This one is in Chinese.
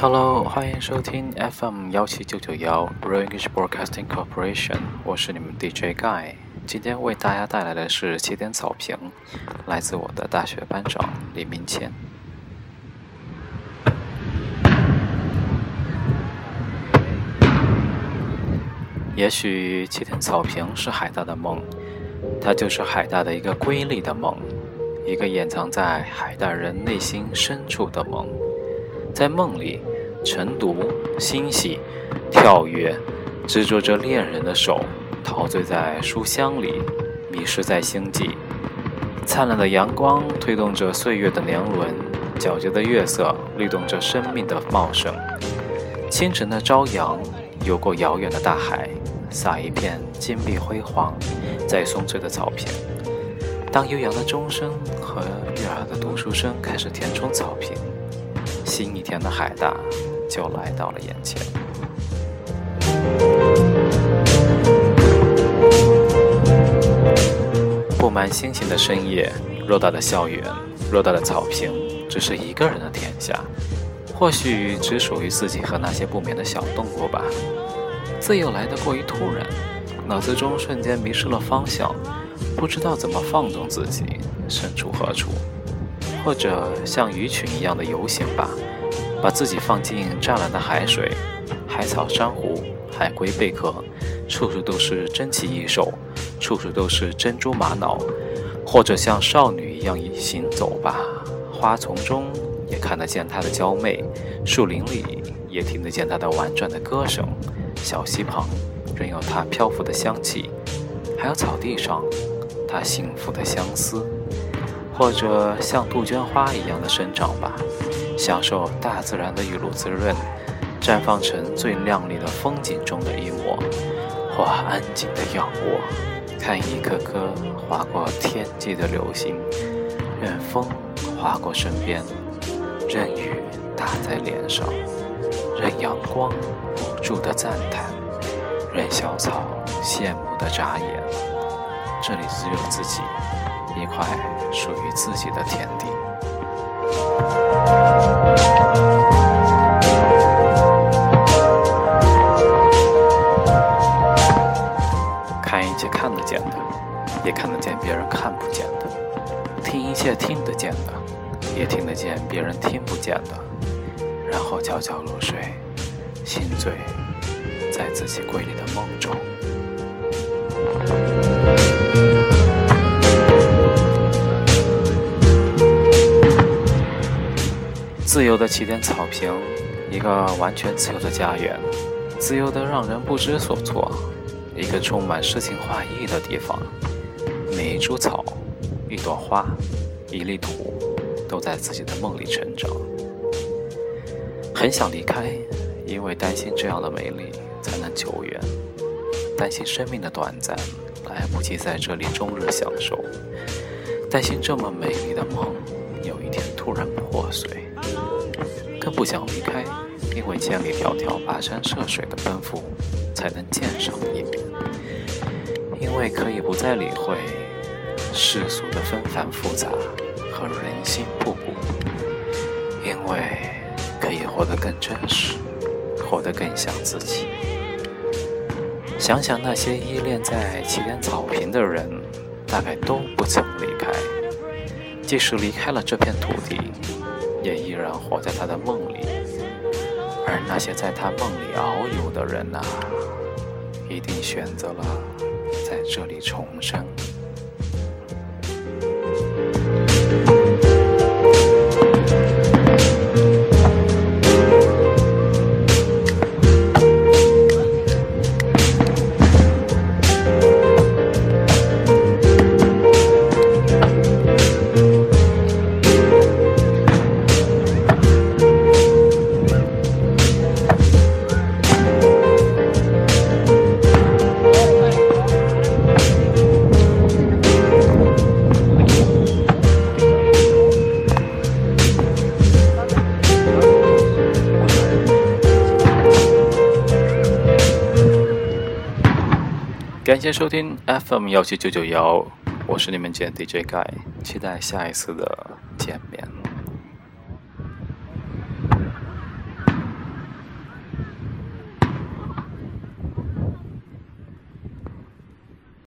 Hello，欢迎收听 FM 幺七九九幺 Real English Broadcasting Corporation，我是你们 DJ Guy。今天为大家带来的是起点草坪，来自我的大学班长李明谦。也许起点草坪是海大的梦，它就是海大的一个瑰丽的梦，一个掩藏在海大人内心深处的梦。在梦里，晨读、欣喜、跳跃，执着着恋人的手，陶醉在书香里，迷失在星际。灿烂的阳光推动着岁月的年轮，皎洁的月色律动着生命的茂盛。清晨的朝阳游过遥远的大海，洒一片金碧辉煌在松翠的草坪。当悠扬的钟声和悦耳的读书声开始填充草坪。新一天的海大就来到了眼前。布满星星的深夜，偌大的校园，偌大的草坪，只是一个人的天下。或许只属于自己和那些不眠的小动物吧。自由来得过于突然，脑子中瞬间迷失了方向，不知道怎么放纵自己，身处何处。或者像鱼群一样的游行吧，把自己放进湛蓝的海水，海草、珊瑚、海龟、贝壳，处处都是珍奇异兽，处处都是珍珠玛瑙。或者像少女一样行走吧，花丛中也看得见她的娇媚，树林里也听得见她的婉转的歌声，小溪旁仍有她漂浮的香气，还有草地上她幸福的相思。或者像杜鹃花一样的生长吧，享受大自然的雨露滋润，绽放成最亮丽的风景中的一抹；或安静的仰卧，看一颗颗划过天际的流星，任风划过身边，任雨打在脸上，任阳光无助的赞叹，任小草羡慕的眨眼。这里只有自己。一块属于自己的天地。看一切看得见的，也看得见别人看不见的；听一切听得见的，也听得见别人听不见的。然后悄悄入睡，心醉在自己瑰丽的梦中。自由的起点草坪，一个完全自由的家园，自由的让人不知所措，一个充满诗情画意的地方。每一株草，一朵花，一粒土，都在自己的梦里成长。很想离开，因为担心这样的美丽才能久远，担心生命的短暂来不及在这里终日享受，担心这么美丽的梦有一天突然破碎。他不想离开，因为千里迢迢跋山涉水的奔赴，才能见上一面。因为可以不再理会世俗的纷繁复杂和人心不古。因为可以活得更真实，活得更像自己。想想那些依恋在起点草坪的人，大概都不曾离开。即使离开了这片土地。也依然活在他的梦里，而那些在他梦里遨游的人呐，一定选择了在这里重生。感谢收听 FM 幺七九九幺，我是你们简 DJ Guy，期待下一次的见面。